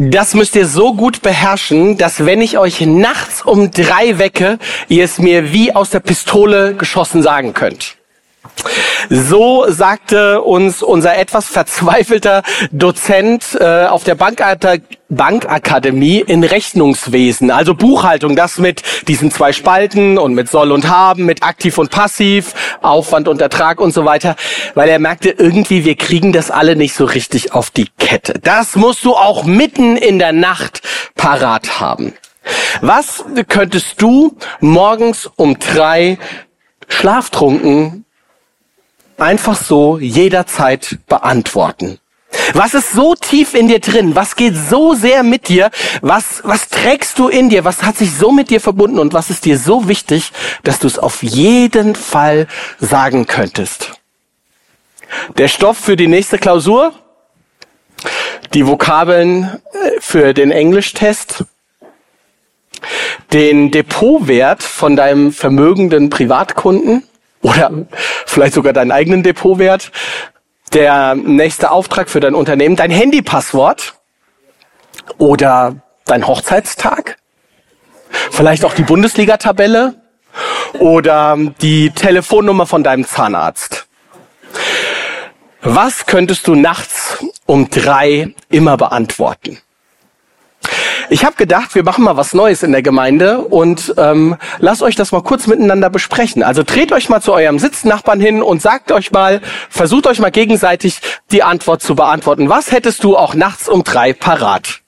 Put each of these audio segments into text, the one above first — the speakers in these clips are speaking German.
Das müsst ihr so gut beherrschen, dass wenn ich euch nachts um drei wecke, ihr es mir wie aus der Pistole geschossen sagen könnt. So sagte uns unser etwas verzweifelter Dozent äh, auf der Bankakademie in Rechnungswesen, also Buchhaltung, das mit diesen zwei Spalten und mit soll und haben, mit aktiv und passiv, Aufwand und Ertrag und so weiter, weil er merkte irgendwie, wir kriegen das alle nicht so richtig auf die Kette. Das musst du auch mitten in der Nacht parat haben. Was könntest du morgens um drei schlaftrunken einfach so jederzeit beantworten. Was ist so tief in dir drin? Was geht so sehr mit dir? Was, was trägst du in dir? Was hat sich so mit dir verbunden? Und was ist dir so wichtig, dass du es auf jeden Fall sagen könntest? Der Stoff für die nächste Klausur? Die Vokabeln äh, für den Englischtest? Den Depotwert von deinem vermögenden Privatkunden? Oder vielleicht sogar deinen eigenen Depotwert, der nächste Auftrag für dein Unternehmen, dein Handypasswort oder dein Hochzeitstag, vielleicht auch die Bundesliga-Tabelle oder die Telefonnummer von deinem Zahnarzt. Was könntest du nachts um drei immer beantworten? Ich habe gedacht, wir machen mal was Neues in der Gemeinde und ähm, lasst euch das mal kurz miteinander besprechen. Also dreht euch mal zu eurem Sitznachbarn hin und sagt euch mal, versucht euch mal gegenseitig die Antwort zu beantworten. Was hättest du auch nachts um drei parat?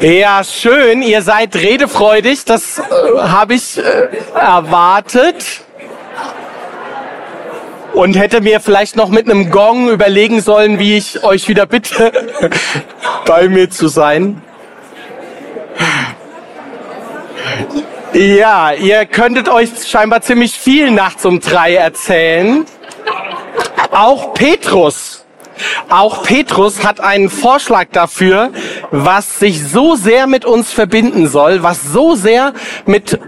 Ja, schön, ihr seid redefreudig, das äh, habe ich äh, erwartet. Und hätte mir vielleicht noch mit einem Gong überlegen sollen, wie ich euch wieder bitte, bei mir zu sein. Ja, ihr könntet euch scheinbar ziemlich viel nachts um drei erzählen. Auch Petrus. Auch Petrus hat einen Vorschlag dafür, was sich so sehr mit uns verbinden soll, was so sehr mit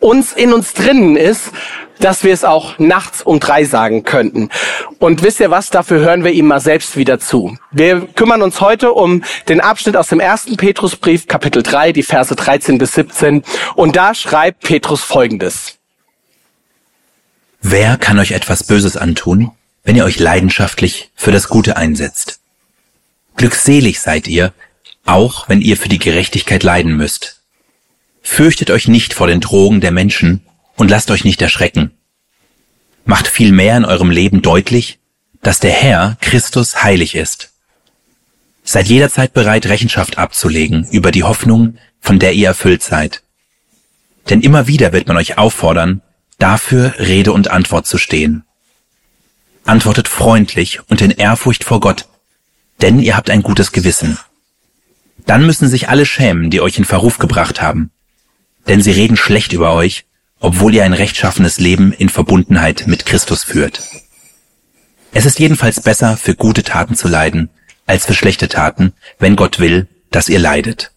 uns in uns drinnen ist, dass wir es auch nachts um drei sagen könnten. Und wisst ihr was, dafür hören wir ihm mal selbst wieder zu. Wir kümmern uns heute um den Abschnitt aus dem ersten Petrusbrief, Kapitel 3, die Verse 13 bis 17. Und da schreibt Petrus Folgendes. Wer kann euch etwas Böses antun, wenn ihr euch leidenschaftlich für das Gute einsetzt? Glückselig seid ihr, auch wenn ihr für die Gerechtigkeit leiden müsst. Fürchtet euch nicht vor den Drogen der Menschen, und lasst euch nicht erschrecken. Macht vielmehr in eurem Leben deutlich, dass der Herr Christus heilig ist. Seid jederzeit bereit, Rechenschaft abzulegen über die Hoffnung, von der ihr erfüllt seid. Denn immer wieder wird man euch auffordern, dafür Rede und Antwort zu stehen. Antwortet freundlich und in Ehrfurcht vor Gott, denn ihr habt ein gutes Gewissen. Dann müssen sich alle schämen, die euch in Verruf gebracht haben, denn sie reden schlecht über euch obwohl ihr ein rechtschaffenes Leben in Verbundenheit mit Christus führt. Es ist jedenfalls besser, für gute Taten zu leiden, als für schlechte Taten, wenn Gott will, dass ihr leidet.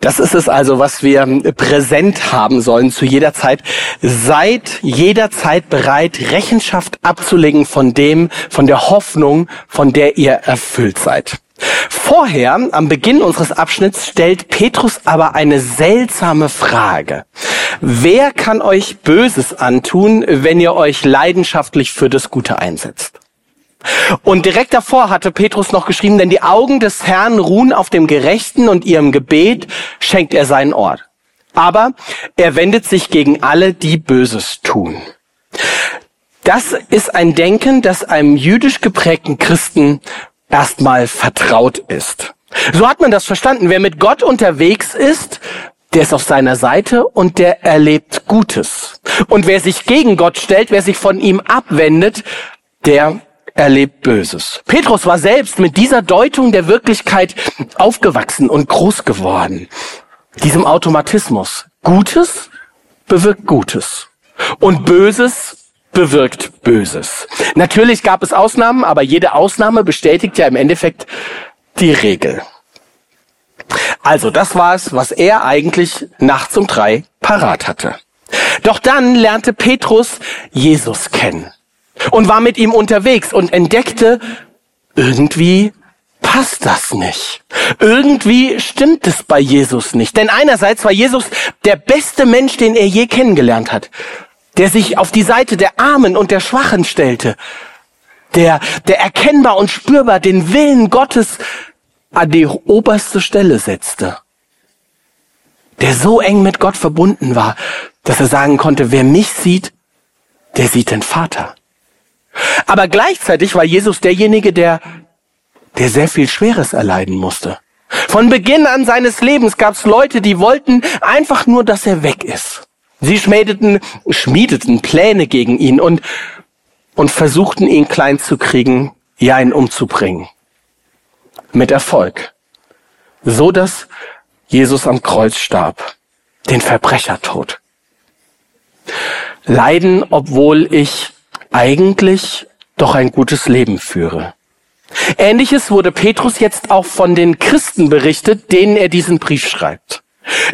Das ist es also, was wir präsent haben sollen zu jeder Zeit. Seid jederzeit bereit, Rechenschaft abzulegen von dem, von der Hoffnung, von der ihr erfüllt seid. Vorher, am Beginn unseres Abschnitts, stellt Petrus aber eine seltsame Frage. Wer kann euch Böses antun, wenn ihr euch leidenschaftlich für das Gute einsetzt? Und direkt davor hatte Petrus noch geschrieben, denn die Augen des Herrn ruhen auf dem Gerechten und ihrem Gebet schenkt er seinen Ort. Aber er wendet sich gegen alle, die Böses tun. Das ist ein Denken, das einem jüdisch geprägten Christen erstmal vertraut ist. So hat man das verstanden. Wer mit Gott unterwegs ist, der ist auf seiner Seite und der erlebt Gutes. Und wer sich gegen Gott stellt, wer sich von ihm abwendet, der erlebt Böses. Petrus war selbst mit dieser Deutung der Wirklichkeit aufgewachsen und groß geworden. Diesem Automatismus. Gutes bewirkt Gutes. Und Böses bewirkt Böses. Natürlich gab es Ausnahmen, aber jede Ausnahme bestätigt ja im Endeffekt die Regel. Also, das war es, was er eigentlich nachts um drei parat hatte. Doch dann lernte Petrus Jesus kennen und war mit ihm unterwegs und entdeckte, irgendwie passt das nicht. Irgendwie stimmt es bei Jesus nicht. Denn einerseits war Jesus der beste Mensch, den er je kennengelernt hat, der sich auf die Seite der Armen und der Schwachen stellte, der, der erkennbar und spürbar den Willen Gottes an die oberste Stelle setzte, der so eng mit Gott verbunden war, dass er sagen konnte, wer mich sieht, der sieht den Vater. Aber gleichzeitig war Jesus derjenige, der, der sehr viel Schweres erleiden musste. Von Beginn an seines Lebens gab es Leute, die wollten einfach nur, dass er weg ist. Sie schmiedeten, schmiedeten Pläne gegen ihn und, und versuchten ihn klein zu kriegen, ja ihn umzubringen. Mit Erfolg. So dass Jesus am Kreuz starb. Den Verbrechertod. Leiden, obwohl ich eigentlich doch ein gutes Leben führe. Ähnliches wurde Petrus jetzt auch von den Christen berichtet, denen er diesen Brief schreibt.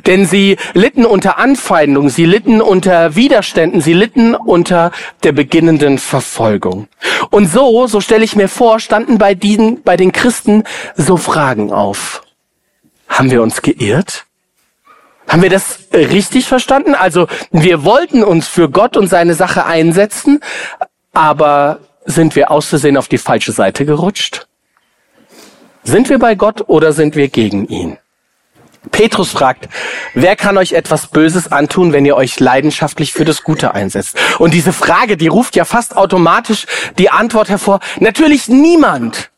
Denn sie litten unter Anfeindung, sie litten unter Widerständen, sie litten unter der beginnenden Verfolgung. Und so, so stelle ich mir vor, standen bei diesen, bei den Christen so Fragen auf. Haben wir uns geirrt? Haben wir das richtig verstanden? Also, wir wollten uns für Gott und seine Sache einsetzen, aber sind wir auszusehen auf die falsche Seite gerutscht? Sind wir bei Gott oder sind wir gegen ihn? Petrus fragt, wer kann euch etwas Böses antun, wenn ihr euch leidenschaftlich für das Gute einsetzt? Und diese Frage, die ruft ja fast automatisch die Antwort hervor, natürlich niemand.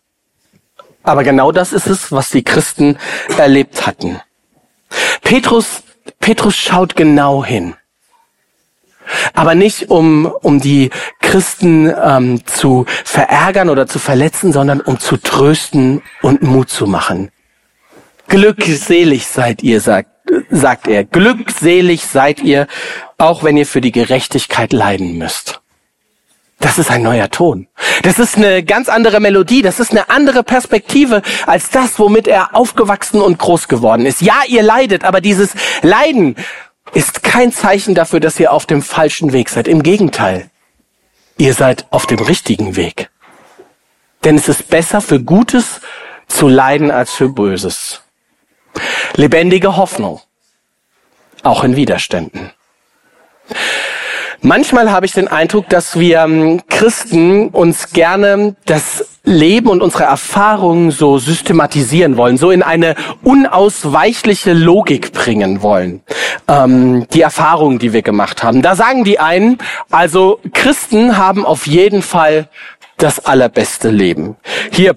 Aber genau das ist es, was die Christen erlebt hatten. Petrus, Petrus schaut genau hin. Aber nicht um, um die Christen ähm, zu verärgern oder zu verletzen, sondern um zu trösten und Mut zu machen. Glückselig seid ihr, sagt, sagt er. Glückselig seid ihr, auch wenn ihr für die Gerechtigkeit leiden müsst. Das ist ein neuer Ton. Das ist eine ganz andere Melodie. Das ist eine andere Perspektive als das, womit er aufgewachsen und groß geworden ist. Ja, ihr leidet, aber dieses Leiden ist kein Zeichen dafür, dass ihr auf dem falschen Weg seid. Im Gegenteil. Ihr seid auf dem richtigen Weg. Denn es ist besser für Gutes zu leiden als für Böses. Lebendige Hoffnung. Auch in Widerständen. Manchmal habe ich den Eindruck, dass wir ähm, Christen uns gerne das Leben und unsere Erfahrungen so systematisieren wollen, so in eine unausweichliche Logik bringen wollen. Ähm, die Erfahrungen, die wir gemacht haben. Da sagen die einen, also Christen haben auf jeden Fall das allerbeste Leben. Hier,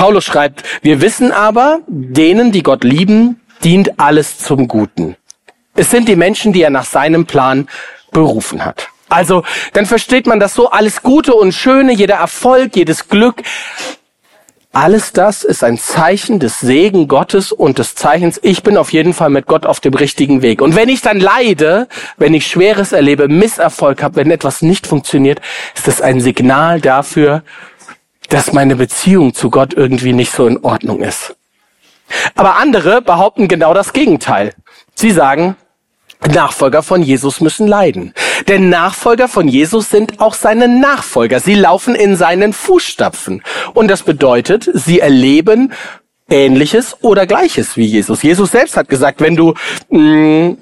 Paulus schreibt, wir wissen aber, denen, die Gott lieben, dient alles zum Guten. Es sind die Menschen, die er nach seinem Plan berufen hat. Also, dann versteht man das so, alles Gute und Schöne, jeder Erfolg, jedes Glück, alles das ist ein Zeichen des Segen Gottes und des Zeichens, ich bin auf jeden Fall mit Gott auf dem richtigen Weg. Und wenn ich dann leide, wenn ich Schweres erlebe, Misserfolg habe, wenn etwas nicht funktioniert, ist das ein Signal dafür, dass meine Beziehung zu Gott irgendwie nicht so in Ordnung ist. Aber andere behaupten genau das Gegenteil. Sie sagen, Nachfolger von Jesus müssen leiden. Denn Nachfolger von Jesus sind auch seine Nachfolger. Sie laufen in seinen Fußstapfen. Und das bedeutet, sie erleben Ähnliches oder Gleiches wie Jesus. Jesus selbst hat gesagt, wenn du, mh, mm,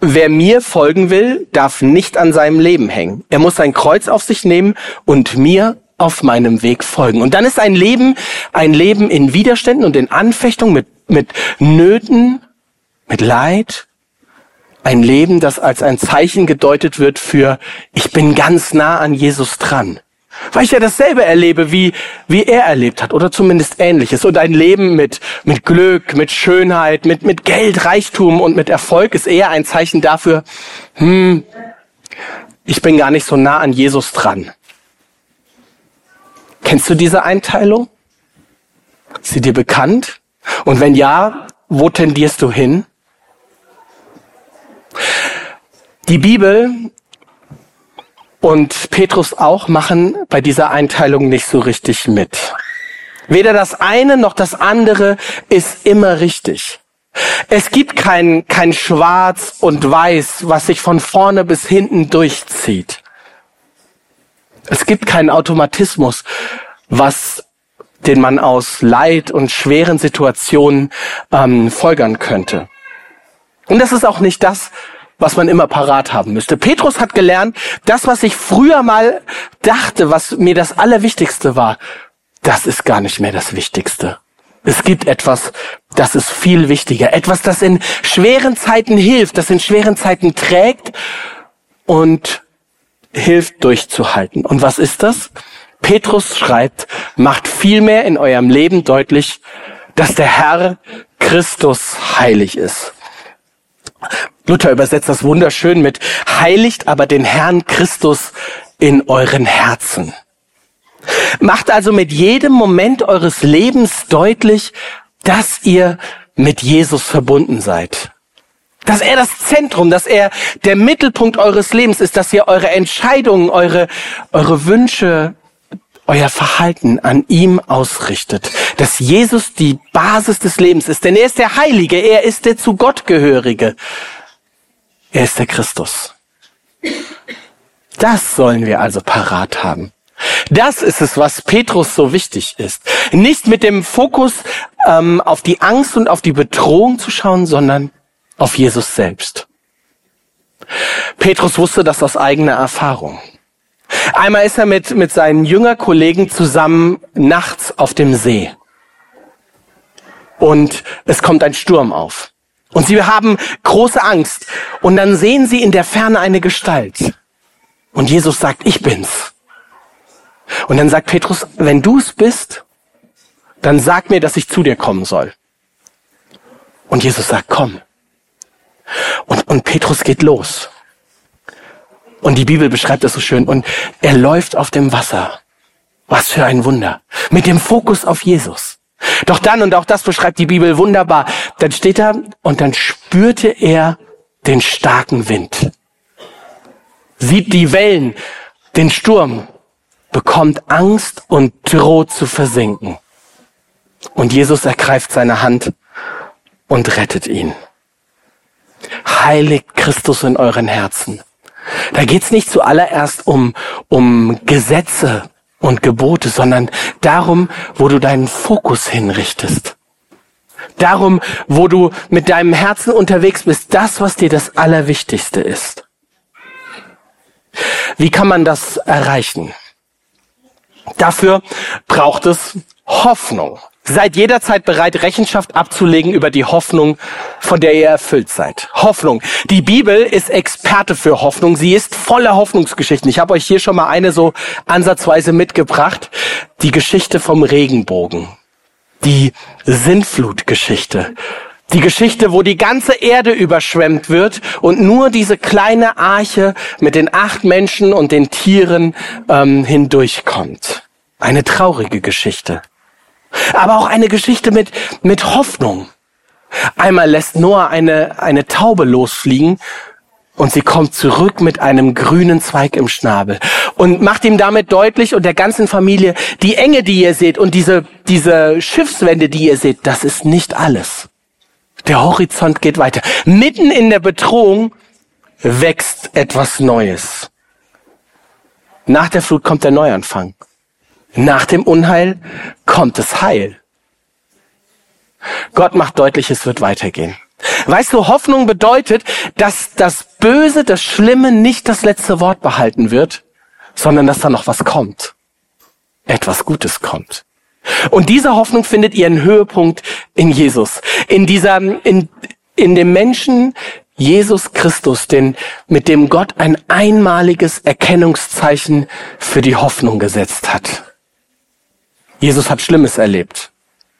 wer mir folgen will, darf nicht an seinem Leben hängen. Er muss sein Kreuz auf sich nehmen und mir auf meinem Weg folgen. Und dann ist ein Leben, ein Leben in Widerständen und in Anfechtung mit, mit Nöten, mit Leid, ein Leben, das als ein Zeichen gedeutet wird für, ich bin ganz nah an Jesus dran. Weil ich ja dasselbe erlebe, wie, wie er erlebt hat, oder zumindest ähnliches. Und ein Leben mit, mit Glück, mit Schönheit, mit, mit Geld, Reichtum und mit Erfolg ist eher ein Zeichen dafür, hm, ich bin gar nicht so nah an Jesus dran. Kennst du diese Einteilung? Ist sie dir bekannt? Und wenn ja, wo tendierst du hin? Die Bibel und Petrus auch machen bei dieser Einteilung nicht so richtig mit. Weder das eine noch das andere ist immer richtig. Es gibt kein, kein Schwarz und Weiß, was sich von vorne bis hinten durchzieht. Es gibt keinen Automatismus, was den man aus Leid und schweren Situationen ähm, folgern könnte. Und das ist auch nicht das, was man immer parat haben müsste. Petrus hat gelernt, das, was ich früher mal dachte, was mir das Allerwichtigste war, das ist gar nicht mehr das Wichtigste. Es gibt etwas, das ist viel wichtiger. Etwas, das in schweren Zeiten hilft, das in schweren Zeiten trägt und hilft durchzuhalten. Und was ist das? Petrus schreibt, macht vielmehr in eurem Leben deutlich, dass der Herr Christus heilig ist. Luther übersetzt das wunderschön mit heiligt aber den Herrn Christus in euren Herzen. Macht also mit jedem Moment eures Lebens deutlich, dass ihr mit Jesus verbunden seid. Dass er das Zentrum, dass er der Mittelpunkt eures Lebens ist, dass ihr eure Entscheidungen, eure, eure Wünsche, euer Verhalten an ihm ausrichtet. Dass Jesus die Basis des Lebens ist. Denn er ist der Heilige, er ist der zu Gott gehörige. Er ist der Christus. Das sollen wir also parat haben. Das ist es, was Petrus so wichtig ist. Nicht mit dem Fokus ähm, auf die Angst und auf die Bedrohung zu schauen, sondern auf Jesus selbst. Petrus wusste das aus eigener Erfahrung. Einmal ist er mit, mit seinen Jüngerkollegen zusammen nachts auf dem See. Und es kommt ein Sturm auf. Und sie haben große Angst. Und dann sehen sie in der Ferne eine Gestalt. Und Jesus sagt, ich bin's. Und dann sagt Petrus, wenn du es bist, dann sag mir, dass ich zu dir kommen soll. Und Jesus sagt, komm. Und, und Petrus geht los. Und die Bibel beschreibt das so schön. Und er läuft auf dem Wasser. Was für ein Wunder. Mit dem Fokus auf Jesus. Doch dann, und auch das beschreibt die Bibel wunderbar, dann steht er und dann spürte er den starken Wind. Sieht die Wellen, den Sturm bekommt Angst und droht zu versinken. Und Jesus ergreift seine Hand und rettet ihn. Heiligt Christus in euren Herzen. Da geht's nicht zuallererst um, um Gesetze und Gebote, sondern darum, wo du deinen Fokus hinrichtest. Darum, wo du mit deinem Herzen unterwegs bist, das, was dir das Allerwichtigste ist. Wie kann man das erreichen? Dafür braucht es Hoffnung. Seid jederzeit bereit, Rechenschaft abzulegen über die Hoffnung, von der ihr erfüllt seid. Hoffnung. Die Bibel ist Experte für Hoffnung. Sie ist voller Hoffnungsgeschichten. Ich habe euch hier schon mal eine so ansatzweise mitgebracht. Die Geschichte vom Regenbogen. Die Sintflutgeschichte. Die Geschichte, wo die ganze Erde überschwemmt wird und nur diese kleine Arche mit den acht Menschen und den Tieren ähm, hindurchkommt. Eine traurige Geschichte. Aber auch eine Geschichte mit, mit Hoffnung. Einmal lässt Noah eine, eine Taube losfliegen und sie kommt zurück mit einem grünen Zweig im Schnabel und macht ihm damit deutlich und der ganzen Familie, die Enge, die ihr seht und diese, diese Schiffswände, die ihr seht, das ist nicht alles. Der Horizont geht weiter. Mitten in der Bedrohung wächst etwas Neues. Nach der Flut kommt der Neuanfang. Nach dem Unheil kommt das Heil. Gott macht deutlich, es wird weitergehen. Weißt du, Hoffnung bedeutet, dass das Böse, das Schlimme nicht das letzte Wort behalten wird, sondern dass da noch was kommt. Etwas Gutes kommt. Und diese Hoffnung findet ihren Höhepunkt in Jesus. In dieser, in, in dem Menschen Jesus Christus, den, mit dem Gott ein einmaliges Erkennungszeichen für die Hoffnung gesetzt hat. Jesus hat Schlimmes erlebt.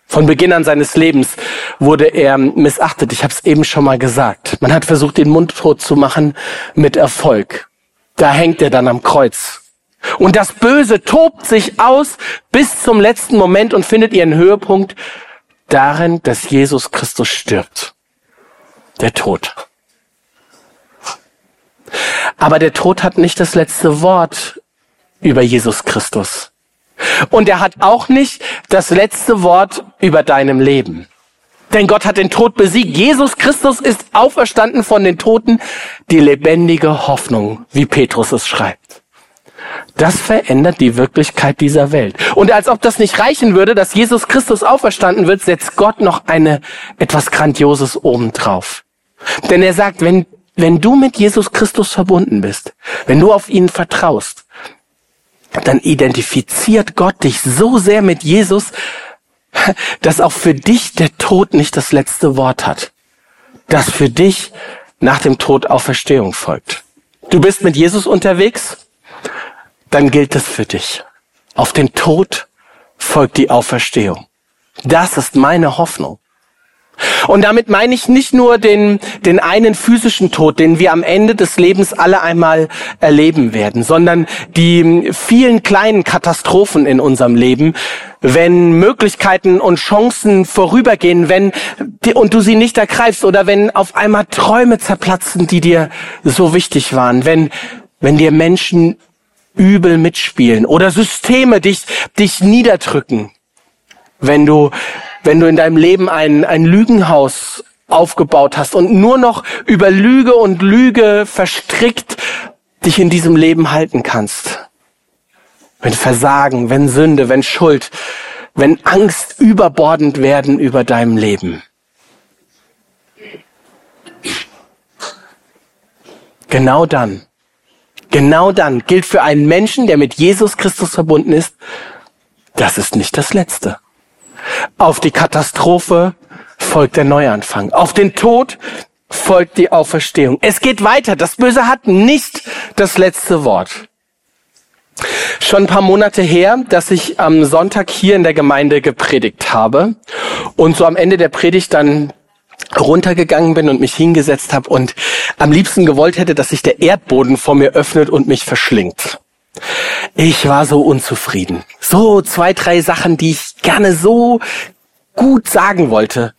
Von Beginn an seines Lebens wurde er missachtet. Ich habe es eben schon mal gesagt. Man hat versucht, den Mund tot zu machen mit Erfolg. Da hängt er dann am Kreuz Und das Böse tobt sich aus bis zum letzten Moment und findet ihren Höhepunkt darin, dass Jesus Christus stirbt. Der Tod. Aber der Tod hat nicht das letzte Wort über Jesus Christus. Und er hat auch nicht das letzte Wort über deinem Leben. Denn Gott hat den Tod besiegt. Jesus Christus ist auferstanden von den Toten, die lebendige Hoffnung, wie Petrus es schreibt. Das verändert die Wirklichkeit dieser Welt. Und als ob das nicht reichen würde, dass Jesus Christus auferstanden wird, setzt Gott noch eine, etwas Grandioses obendrauf. Denn er sagt, wenn, wenn du mit Jesus Christus verbunden bist, wenn du auf ihn vertraust, dann identifiziert Gott dich so sehr mit Jesus, dass auch für dich der Tod nicht das letzte Wort hat. Dass für dich nach dem Tod Auferstehung folgt. Du bist mit Jesus unterwegs, dann gilt es für dich. Auf den Tod folgt die Auferstehung. Das ist meine Hoffnung. Und damit meine ich nicht nur den, den einen physischen Tod, den wir am Ende des Lebens alle einmal erleben werden, sondern die vielen kleinen Katastrophen in unserem Leben, wenn Möglichkeiten und Chancen vorübergehen, wenn und du sie nicht ergreifst oder wenn auf einmal Träume zerplatzen, die dir so wichtig waren, wenn, wenn dir Menschen übel mitspielen oder Systeme dich, dich niederdrücken, wenn du wenn du in deinem Leben ein, ein Lügenhaus aufgebaut hast und nur noch über Lüge und Lüge verstrickt dich in diesem Leben halten kannst. Wenn Versagen, wenn Sünde, wenn Schuld, wenn Angst überbordend werden über deinem Leben. Genau dann, genau dann gilt für einen Menschen, der mit Jesus Christus verbunden ist, das ist nicht das Letzte. Auf die Katastrophe folgt der Neuanfang. Auf den Tod folgt die Auferstehung. Es geht weiter. Das Böse hat nicht das letzte Wort. Schon ein paar Monate her, dass ich am Sonntag hier in der Gemeinde gepredigt habe und so am Ende der Predigt dann runtergegangen bin und mich hingesetzt habe und am liebsten gewollt hätte, dass sich der Erdboden vor mir öffnet und mich verschlingt. Ich war so unzufrieden. So zwei, drei Sachen, die ich gerne so gut sagen wollte.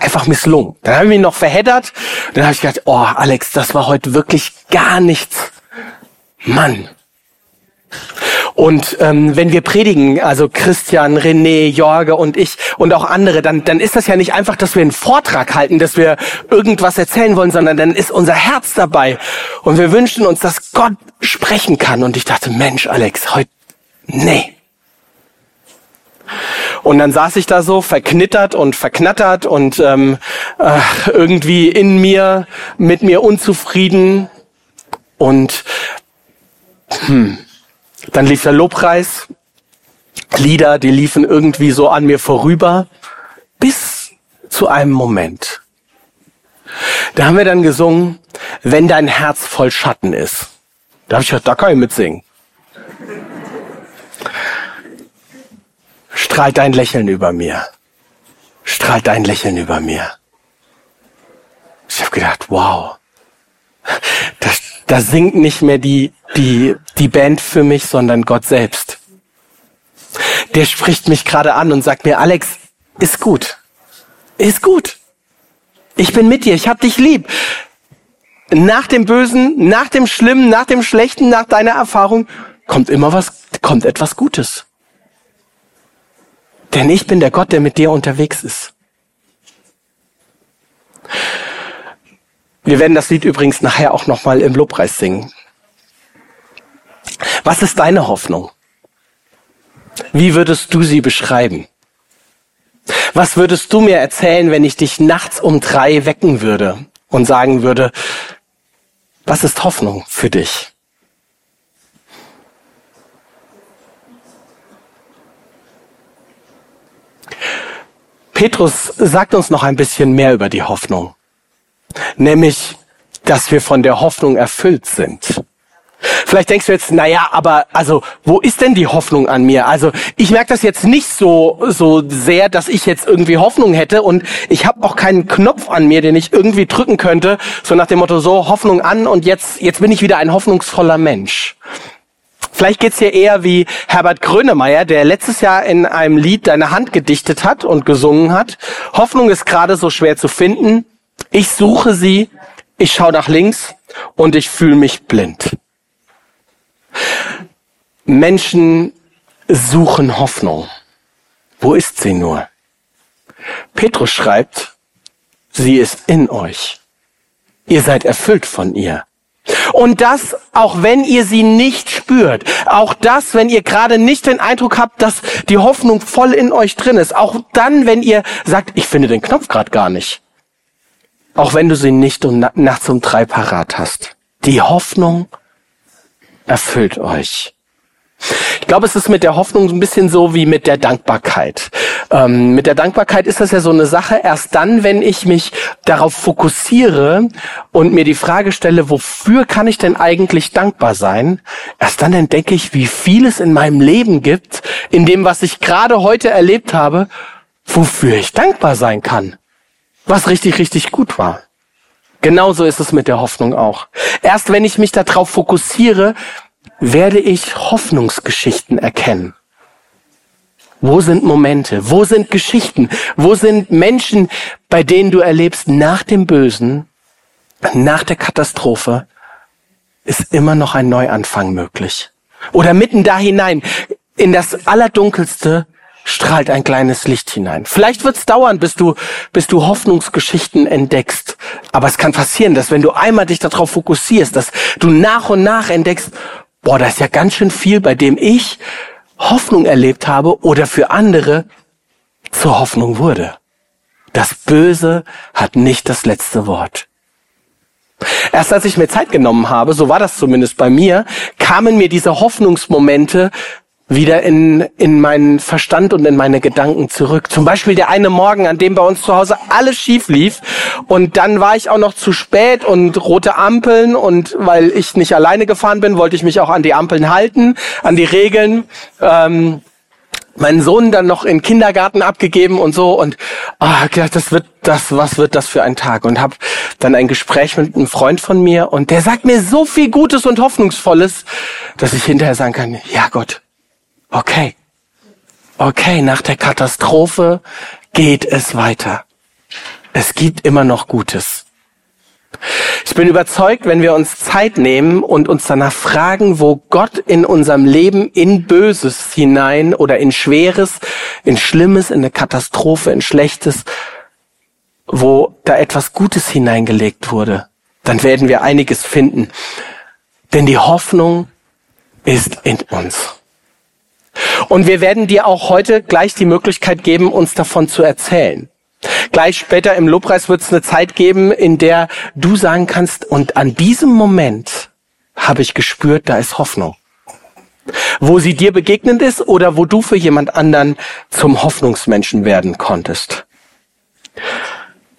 Einfach misslungen. Dann habe ich mich noch verheddert. Dann habe ich gedacht, oh Alex, das war heute wirklich gar nichts. Mann, und ähm, wenn wir predigen, also Christian, René, Jorge und ich und auch andere, dann, dann ist das ja nicht einfach, dass wir einen Vortrag halten, dass wir irgendwas erzählen wollen, sondern dann ist unser Herz dabei. Und wir wünschen uns, dass Gott sprechen kann. Und ich dachte, Mensch, Alex, heute, nee. Und dann saß ich da so verknittert und verknattert und ähm, äh, irgendwie in mir, mit mir unzufrieden. Und hm, dann lief der Lobpreis, Lieder, die liefen irgendwie so an mir vorüber, bis zu einem Moment. Da haben wir dann gesungen, wenn dein Herz voll Schatten ist. Da habe ich gedacht, da kann ich mitsingen. Strahlt dein Lächeln über mir. Strahlt dein Lächeln über mir. Ich habe gedacht, wow, das, da singt nicht mehr die, die, die Band für mich, sondern Gott selbst. Der spricht mich gerade an und sagt mir, Alex, ist gut. Ist gut. Ich bin mit dir, ich hab dich lieb. Nach dem Bösen, nach dem Schlimmen, nach dem Schlechten, nach deiner Erfahrung kommt immer was, kommt etwas Gutes. Denn ich bin der Gott, der mit dir unterwegs ist. Wir werden das Lied übrigens nachher auch nochmal im Lobpreis singen. Was ist deine Hoffnung? Wie würdest du sie beschreiben? Was würdest du mir erzählen, wenn ich dich nachts um drei wecken würde und sagen würde, was ist Hoffnung für dich? Petrus sagt uns noch ein bisschen mehr über die Hoffnung nämlich, dass wir von der Hoffnung erfüllt sind. Vielleicht denkst du jetzt, na ja, aber also wo ist denn die Hoffnung an mir? Also ich merke das jetzt nicht so so sehr, dass ich jetzt irgendwie Hoffnung hätte und ich habe auch keinen Knopf an mir, den ich irgendwie drücken könnte, so nach dem Motto so Hoffnung an und jetzt jetzt bin ich wieder ein hoffnungsvoller Mensch. Vielleicht geht's dir eher wie Herbert Grönemeyer, der letztes Jahr in einem Lied Deine Hand gedichtet hat und gesungen hat. Hoffnung ist gerade so schwer zu finden. Ich suche sie, ich schaue nach links und ich fühle mich blind. Menschen suchen Hoffnung. Wo ist sie nur? Petrus schreibt, sie ist in euch. Ihr seid erfüllt von ihr. Und das, auch wenn ihr sie nicht spürt, auch das, wenn ihr gerade nicht den Eindruck habt, dass die Hoffnung voll in euch drin ist, auch dann, wenn ihr sagt, ich finde den Knopf gerade gar nicht, auch wenn du sie nicht um nachts um drei parat hast, die Hoffnung erfüllt euch. Ich glaube, es ist mit der Hoffnung ein bisschen so wie mit der Dankbarkeit. Ähm, mit der Dankbarkeit ist das ja so eine Sache. Erst dann, wenn ich mich darauf fokussiere und mir die Frage stelle, wofür kann ich denn eigentlich dankbar sein? Erst dann entdecke ich, wie viel es in meinem Leben gibt, in dem, was ich gerade heute erlebt habe, wofür ich dankbar sein kann. Was richtig, richtig gut war. Genauso ist es mit der Hoffnung auch. Erst wenn ich mich darauf fokussiere, werde ich Hoffnungsgeschichten erkennen. Wo sind Momente? Wo sind Geschichten? Wo sind Menschen, bei denen du erlebst, nach dem Bösen, nach der Katastrophe, ist immer noch ein Neuanfang möglich? Oder mitten da hinein, in das Allerdunkelste, strahlt ein kleines Licht hinein. Vielleicht wird es dauern, bis du, bis du Hoffnungsgeschichten entdeckst. Aber es kann passieren, dass wenn du einmal dich darauf fokussierst, dass du nach und nach entdeckst, boah, da ist ja ganz schön viel, bei dem ich Hoffnung erlebt habe oder für andere zur Hoffnung wurde. Das Böse hat nicht das letzte Wort. Erst als ich mir Zeit genommen habe, so war das zumindest bei mir, kamen mir diese Hoffnungsmomente wieder in, in meinen Verstand und in meine Gedanken zurück. Zum Beispiel der eine Morgen, an dem bei uns zu Hause alles schief lief und dann war ich auch noch zu spät und rote Ampeln und weil ich nicht alleine gefahren bin, wollte ich mich auch an die Ampeln halten, an die Regeln. Ähm, meinen Sohn dann noch in Kindergarten abgegeben und so und ah, gedacht, das wird das, was wird das für ein Tag? Und habe dann ein Gespräch mit einem Freund von mir und der sagt mir so viel Gutes und Hoffnungsvolles, dass ich hinterher sagen kann, ja Gott, okay, okay, nach der Katastrophe geht es weiter. Es gibt immer noch Gutes. Ich bin überzeugt, wenn wir uns Zeit nehmen und uns danach fragen, wo Gott in unserem Leben in Böses hinein oder in Schweres, in Schlimmes, in eine Katastrophe, in Schlechtes, wo da etwas Gutes hineingelegt wurde, dann werden wir einiges finden. Denn die Hoffnung ist in uns. Und wir werden dir auch heute gleich die Möglichkeit geben, uns davon zu erzählen. Gleich später im Lobpreis wird es eine Zeit geben, in der du sagen kannst, und an diesem Moment habe ich gespürt, da ist Hoffnung. Wo sie dir begegnet ist oder wo du für jemand anderen zum Hoffnungsmenschen werden konntest.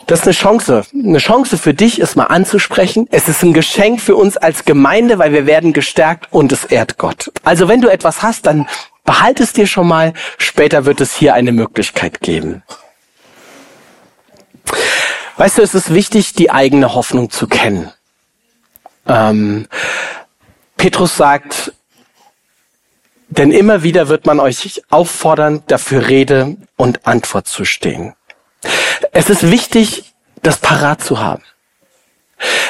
Das ist eine Chance. Eine Chance für dich, es mal anzusprechen. Es ist ein Geschenk für uns als Gemeinde, weil wir werden gestärkt und es ehrt Gott. Also wenn du etwas hast, dann Behalte es dir schon mal, später wird es hier eine Möglichkeit geben. Weißt du, es ist wichtig, die eigene Hoffnung zu kennen. Ähm, Petrus sagt, denn immer wieder wird man euch auffordern, dafür Rede und Antwort zu stehen. Es ist wichtig, das parat zu haben,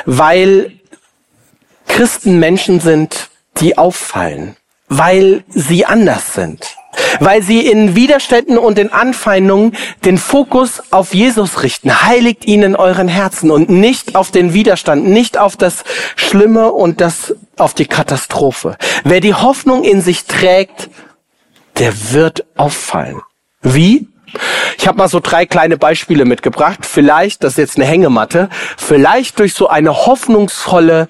weil Christen Menschen sind, die auffallen weil sie anders sind. Weil sie in Widerständen und in Anfeindungen den Fokus auf Jesus richten. Heiligt ihn in euren Herzen und nicht auf den Widerstand, nicht auf das Schlimme und das auf die Katastrophe. Wer die Hoffnung in sich trägt, der wird auffallen. Wie? Ich habe mal so drei kleine Beispiele mitgebracht. Vielleicht, das ist jetzt eine Hängematte, vielleicht durch so eine hoffnungsvolle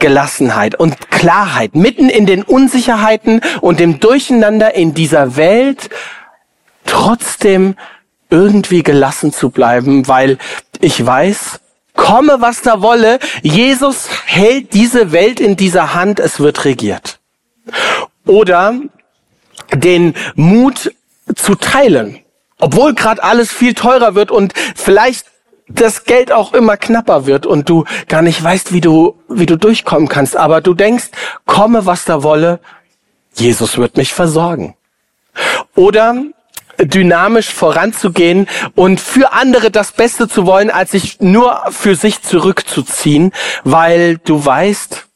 Gelassenheit und Klarheit mitten in den Unsicherheiten und dem Durcheinander in dieser Welt trotzdem irgendwie gelassen zu bleiben, weil ich weiß, komme was da wolle, Jesus hält diese Welt in dieser Hand, es wird regiert. Oder den Mut zu teilen, obwohl gerade alles viel teurer wird und vielleicht das Geld auch immer knapper wird und du gar nicht weißt, wie du, wie du durchkommen kannst. Aber du denkst, komme was da wolle, Jesus wird mich versorgen. Oder dynamisch voranzugehen und für andere das Beste zu wollen, als sich nur für sich zurückzuziehen, weil du weißt,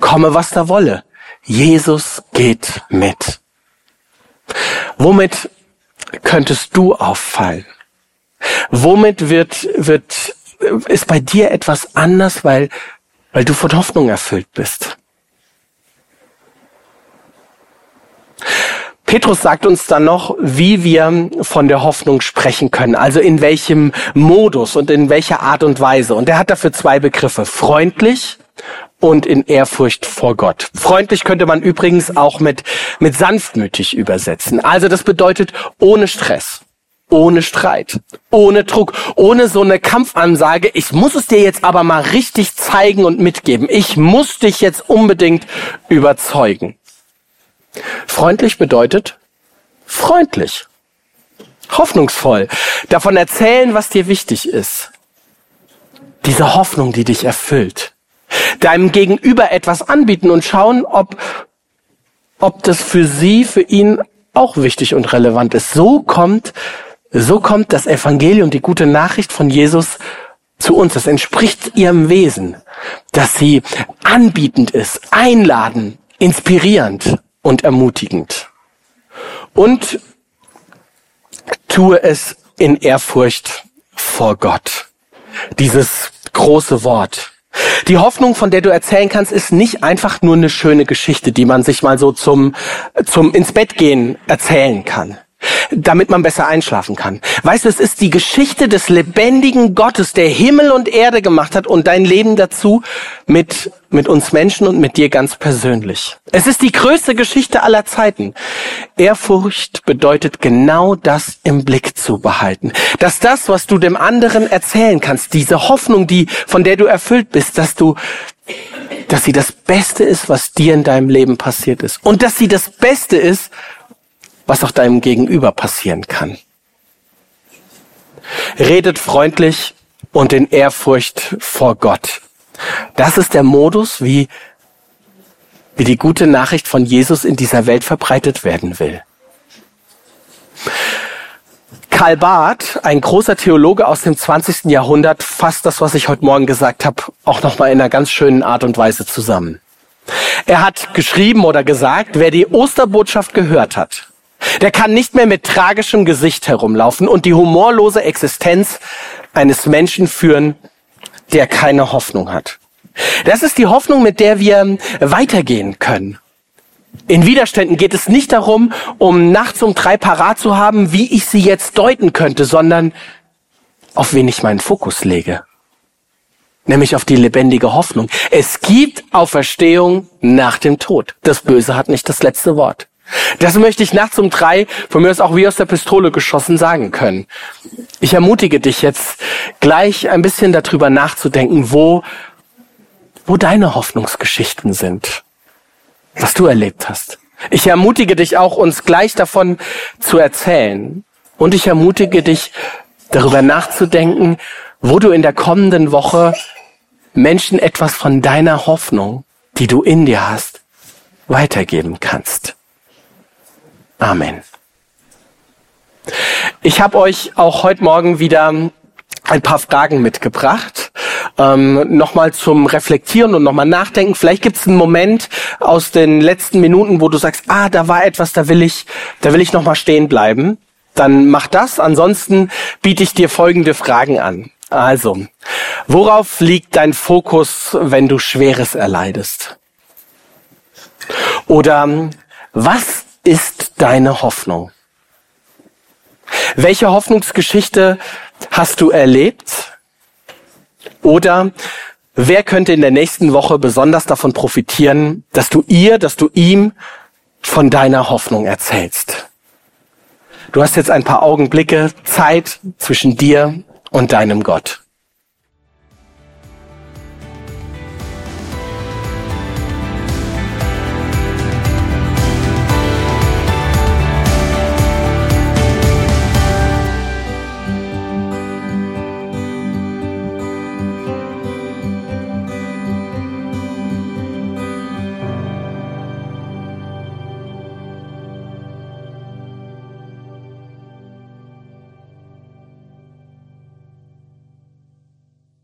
komme was da wolle. Jesus geht mit. Womit könntest du auffallen? Womit wird, wird, ist bei dir etwas anders, weil, weil du von Hoffnung erfüllt bist? Petrus sagt uns dann noch, wie wir von der Hoffnung sprechen können, also in welchem Modus und in welcher Art und Weise. Und er hat dafür zwei Begriffe, freundlich und in Ehrfurcht vor Gott. Freundlich könnte man übrigens auch mit, mit sanftmütig übersetzen. Also das bedeutet ohne Stress, ohne Streit, ohne Druck, ohne so eine Kampfansage, ich muss es dir jetzt aber mal richtig zeigen und mitgeben. Ich muss dich jetzt unbedingt überzeugen. Freundlich bedeutet freundlich, hoffnungsvoll, davon erzählen, was dir wichtig ist. Diese Hoffnung, die dich erfüllt. Deinem Gegenüber etwas anbieten und schauen, ob, ob das für sie, für ihn auch wichtig und relevant ist. So kommt, so kommt das Evangelium, die gute Nachricht von Jesus zu uns. Das entspricht ihrem Wesen, dass sie anbietend ist, einladend, inspirierend und ermutigend. Und tue es in Ehrfurcht vor Gott. Dieses große Wort. Die Hoffnung, von der du erzählen kannst, ist nicht einfach nur eine schöne Geschichte, die man sich mal so zum, zum ins Bett gehen erzählen kann damit man besser einschlafen kann. Weißt du, es ist die Geschichte des lebendigen Gottes, der Himmel und Erde gemacht hat und dein Leben dazu mit, mit uns Menschen und mit dir ganz persönlich. Es ist die größte Geschichte aller Zeiten. Ehrfurcht bedeutet genau das im Blick zu behalten. Dass das, was du dem anderen erzählen kannst, diese Hoffnung, die, von der du erfüllt bist, dass du dass sie das Beste ist, was dir in deinem Leben passiert ist. Und dass sie das Beste ist, was auch deinem Gegenüber passieren kann. Redet freundlich und in Ehrfurcht vor Gott. Das ist der Modus, wie, wie die gute Nachricht von Jesus in dieser Welt verbreitet werden will. Karl Barth, ein großer Theologe aus dem 20. Jahrhundert, fasst das, was ich heute Morgen gesagt habe, auch nochmal in einer ganz schönen Art und Weise zusammen. Er hat geschrieben oder gesagt, wer die Osterbotschaft gehört hat, der kann nicht mehr mit tragischem Gesicht herumlaufen und die humorlose Existenz eines Menschen führen, der keine Hoffnung hat. Das ist die Hoffnung, mit der wir weitergehen können. In Widerständen geht es nicht darum, um nachts um drei parat zu haben, wie ich sie jetzt deuten könnte, sondern auf wen ich meinen Fokus lege. Nämlich auf die lebendige Hoffnung. Es gibt Auferstehung nach dem Tod. Das Böse hat nicht das letzte Wort. Das möchte ich nachts um drei, von mir aus auch wie aus der Pistole geschossen, sagen können. Ich ermutige dich jetzt gleich ein bisschen darüber nachzudenken, wo, wo deine Hoffnungsgeschichten sind, was du erlebt hast. Ich ermutige dich auch, uns gleich davon zu erzählen. Und ich ermutige dich, darüber nachzudenken, wo du in der kommenden Woche Menschen etwas von deiner Hoffnung, die du in dir hast, weitergeben kannst. Amen. Ich habe euch auch heute Morgen wieder ein paar Fragen mitgebracht. Ähm, nochmal zum Reflektieren und nochmal nachdenken. Vielleicht gibt es einen Moment aus den letzten Minuten, wo du sagst, ah, da war etwas, da will ich, da will ich nochmal stehen bleiben. Dann mach das. Ansonsten biete ich dir folgende Fragen an. Also, worauf liegt dein Fokus, wenn du Schweres erleidest? Oder was ist deine Hoffnung? Welche Hoffnungsgeschichte hast du erlebt? Oder wer könnte in der nächsten Woche besonders davon profitieren, dass du ihr, dass du ihm von deiner Hoffnung erzählst? Du hast jetzt ein paar Augenblicke Zeit zwischen dir und deinem Gott.